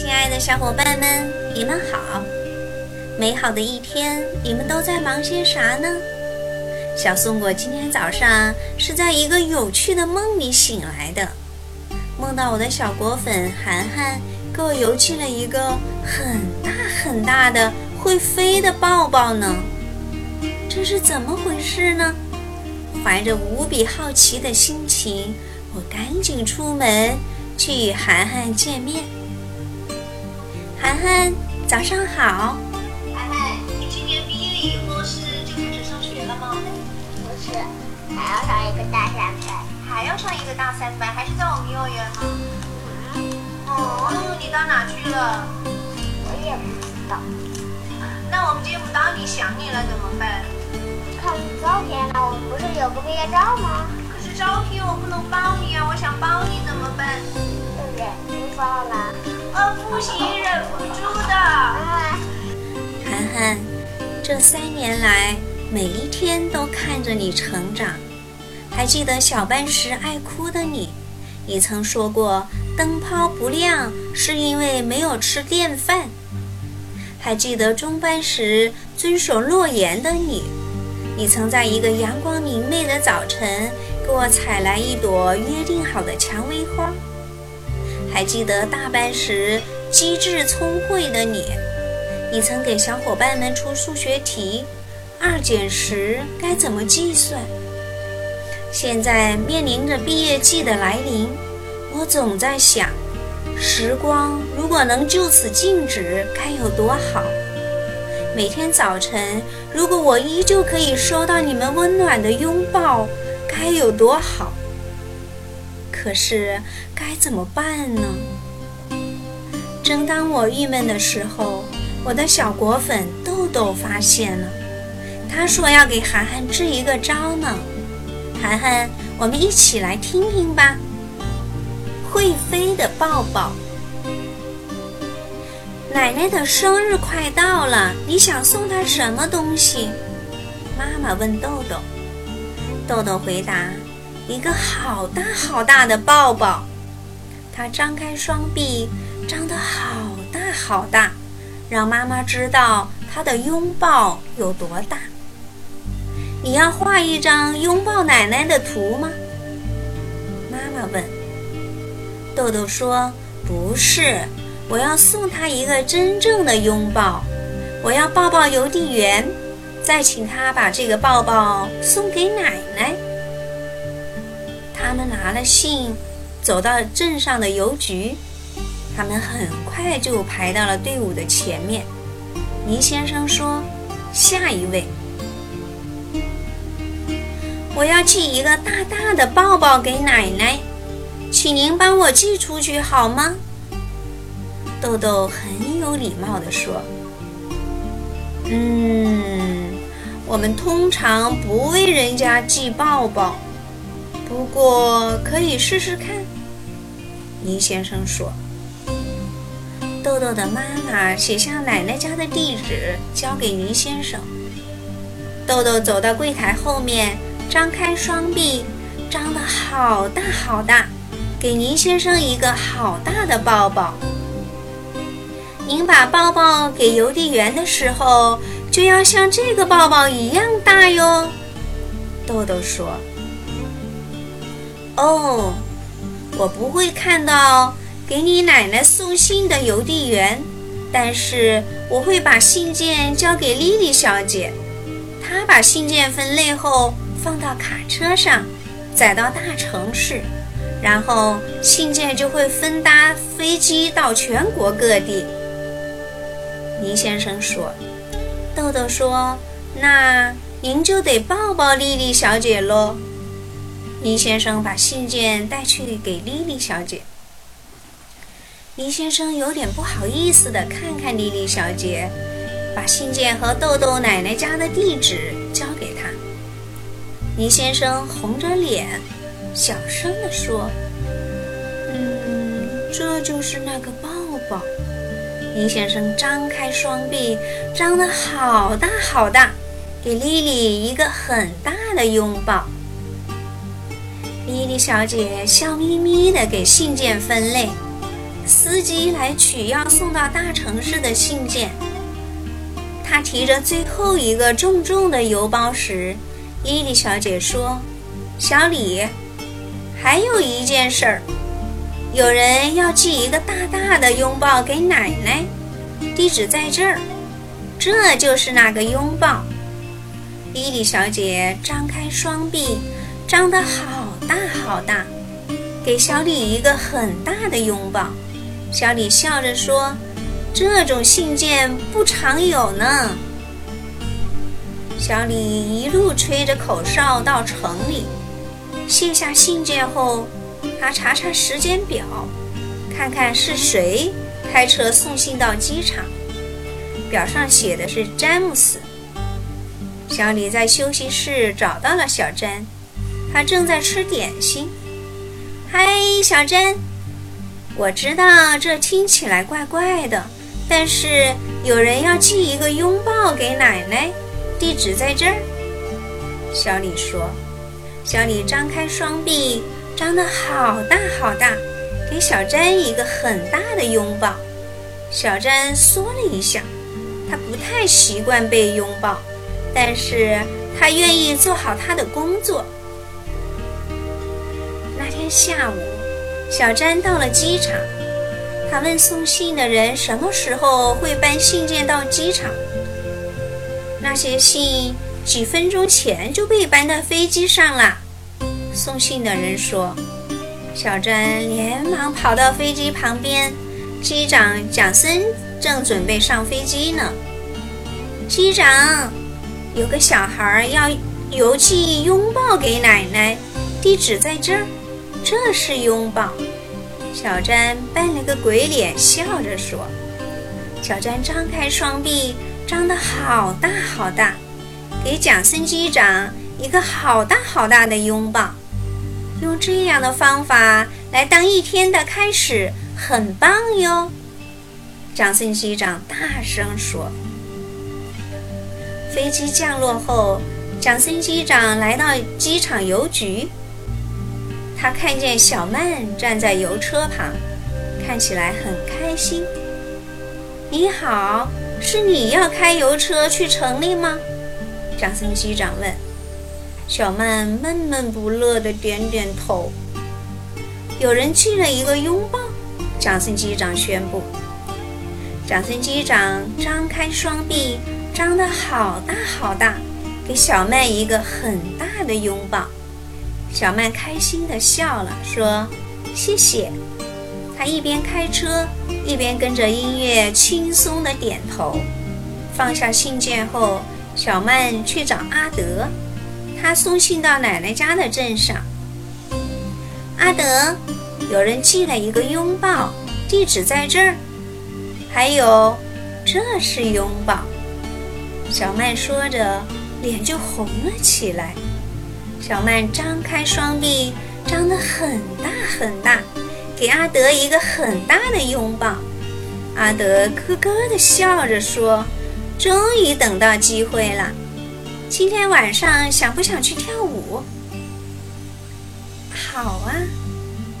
亲爱的小伙伴们，你们好！美好的一天，你们都在忙些啥呢？小松果今天早上是在一个有趣的梦里醒来的，梦到我的小果粉涵涵给我邮寄了一个很大很大的会飞的抱抱呢。这是怎么回事呢？怀着无比好奇的心情，我赶紧出门去与涵涵见面。涵涵，早上好。涵涵，你今年毕业以后是就开始上学了吗？不是，还要上一个大三班。还要上一个大三班，还是在我们幼儿园吗？嗯，哦，你到哪去了？我也不知道。那我们接不到你，想你了怎么办？看照片了，我们不是有个毕业照吗？可是照片我不能帮你啊，我想帮你怎么办？对不对？不放了。我，不行，忍不住的。涵涵，这三年来，每一天都看着你成长。还记得小班时爱哭的你，你曾说过灯泡不亮是因为没有吃电饭。还记得中班时遵守诺言的你，你曾在一个阳光明媚的早晨给我采来一朵约定好的蔷薇花。还记得大班时机智聪慧的你，你曾给小伙伴们出数学题，二减十该怎么计算？现在面临着毕业季的来临，我总在想，时光如果能就此静止，该有多好！每天早晨，如果我依旧可以收到你们温暖的拥抱，该有多好！可是该怎么办呢？正当我郁闷的时候，我的小果粉豆豆发现了，他说要给涵涵支一个招呢。涵涵，我们一起来听听吧。会飞的抱抱。奶奶的生日快到了，你想送她什么东西？妈妈问豆豆。豆豆回答：一个好大好大的抱抱。他张开双臂，张得好大好大，让妈妈知道他的拥抱有多大。你要画一张拥抱奶奶的图吗？妈妈问。豆豆说：“不是，我要送她一个真正的拥抱。我要抱抱邮递员，再请他把这个抱抱送给奶奶。”他们拿了信，走到镇上的邮局。他们很快就排到了队伍的前面。倪先生说：“下一位。”我要寄一个大大的抱抱给奶奶，请您帮我寄出去好吗？豆豆很有礼貌地说：“嗯，我们通常不为人家寄抱抱，不过可以试试看。”倪先生说。豆豆的妈妈写下奶奶家的地址，交给倪先生。豆豆走到柜台后面。张开双臂，张得好大好大，给倪先生一个好大的抱抱。您把抱抱给邮递员的时候，就要像这个抱抱一样大哟。豆豆说：“哦，我不会看到给你奶奶送信的邮递员，但是我会把信件交给莉莉小姐，她把信件分类后。”放到卡车上，载到大城市，然后信件就会分搭飞机到全国各地。倪先生说：“豆豆说，那您就得抱抱莉莉小姐喽。”倪先生把信件带去给莉莉小姐。倪先生有点不好意思地看看莉莉小姐，把信件和豆豆奶奶家的地址交给她。倪先生红着脸，小声地说：“嗯，这就是那个抱抱。”倪先生张开双臂，张得好大好大，给莉莉一个很大的拥抱。莉莉小姐笑眯眯地给信件分类，司机来取要送到大城市的信件。他提着最后一个重重的邮包时，伊丽小姐说：“小李，还有一件事儿，有人要寄一个大大的拥抱给奶奶，地址在这儿。这就是那个拥抱。”伊丽小姐张开双臂，张得好大好大，给小李一个很大的拥抱。小李笑着说：“这种信件不常有呢。”小李一路吹着口哨到城里，卸下信件后，他查查时间表，看看是谁开车送信到机场。表上写的是詹姆斯。小李在休息室找到了小詹，他正在吃点心。嗨，小珍，我知道这听起来怪怪的，但是有人要寄一个拥抱给奶奶，地址在这儿。小李说。小李张开双臂，张得好大好大，给小珍一个很大的拥抱。小珍缩了一下，她不太习惯被拥抱。但是她愿意做好她的工作。下午，小詹到了机场，他问送信的人什么时候会搬信件到机场。那些信几分钟前就被搬到飞机上了。送信的人说。小詹连忙跑到飞机旁边，机长蒋森正准备上飞机呢。机长。有个小孩要邮寄拥抱给奶奶，地址在这儿。这是拥抱。小詹扮了个鬼脸，笑着说：“小詹张开双臂，张得好大好大，给蒋森机长一个好大好大的拥抱。用这样的方法来当一天的开始，很棒哟。”蒋森机长大声说。飞机降落后，蒋森机长来到机场邮局。他看见小曼站在邮车旁，看起来很开心。“你好，是你要开邮车去城里吗？”长森机长问。小曼闷闷不乐地点点头。有人寄了一个拥抱，长森机长宣布。长森机长张开双臂。张得好大好大，给小曼一个很大的拥抱。小曼开心地笑了，说：“谢谢。”她一边开车，一边跟着音乐轻松地点头。放下信件后，小曼去找阿德，他送信到奶奶家的镇上。阿德，有人寄了一个拥抱，地址在这儿。还有，这是拥抱。小曼说着，脸就红了起来。小曼张开双臂，张得很大很大，给阿德一个很大的拥抱。阿德咯咯地笑着说：“终于等到机会了，今天晚上想不想去跳舞？”“好啊。”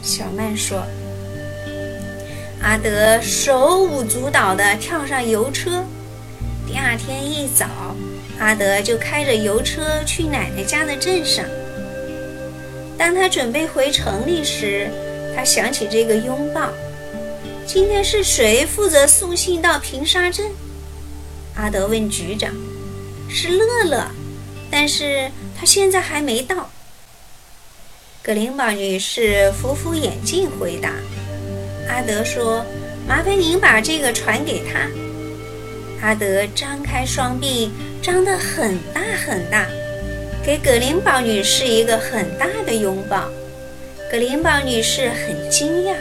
小曼说。阿德手舞足蹈地跳上油车。第二天一早，阿德就开着油车去奶奶家的镇上。当他准备回城里时，他想起这个拥抱。今天是谁负责送信到平沙镇？阿德问局长：“是乐乐，但是他现在还没到。”格林堡女士扶扶眼镜回答：“阿德说，麻烦您把这个传给他。”阿德张开双臂，张得很大很大，给葛林堡女士一个很大的拥抱。葛林堡女士很惊讶，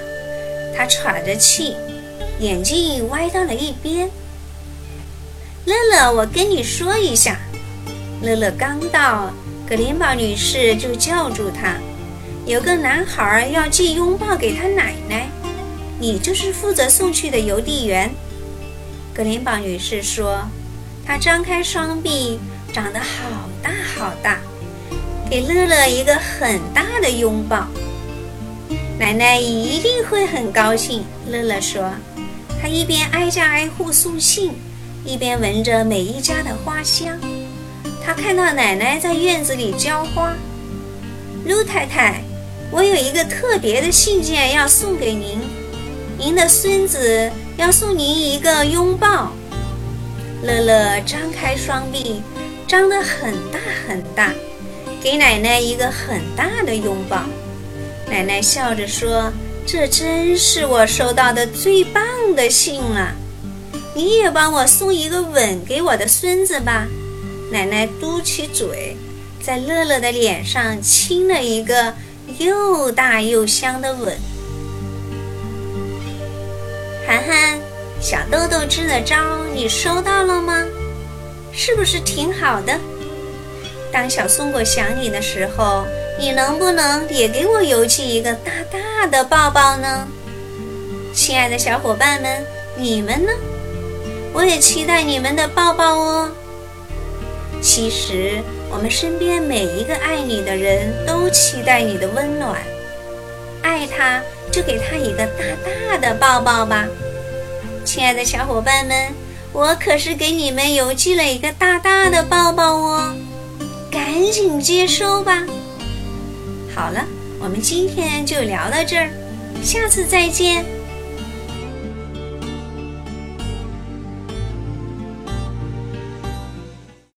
她喘着气，眼睛歪到了一边。乐乐，我跟你说一下。乐乐刚到，葛林堡女士就叫住他：“有个男孩要寄拥抱给他奶奶，你就是负责送去的邮递员。”格林堡女士说：“她张开双臂，长得好大好大，给乐乐一个很大的拥抱。奶奶一定会很高兴，乐乐说，他一边挨家挨户送信，一边闻着每一家的花香。他看到奶奶在院子里浇花。陆太太，我有一个特别的信件要送给您，您的孙子要送您一个拥抱。乐乐张开双臂，张得很大很大，给奶奶一个很大的拥抱。奶奶笑着说：“这真是我收到的最棒的信了。你也帮我送一个吻给我的孙子吧。”奶奶嘟起嘴，在乐乐的脸上亲了一个又大又香的吻。涵涵，小豆豆支的招你收到了吗？是不是挺好的？当小松果想你的时候。你能不能也给我邮寄一个大大的抱抱呢，亲爱的小伙伴们？你们呢？我也期待你们的抱抱哦。其实，我们身边每一个爱你的人都期待你的温暖。爱他，就给他一个大大的抱抱吧。亲爱的小伙伴们，我可是给你们邮寄了一个大大的抱抱哦，赶紧接收吧。好了，我们今天就聊到这儿，下次再见。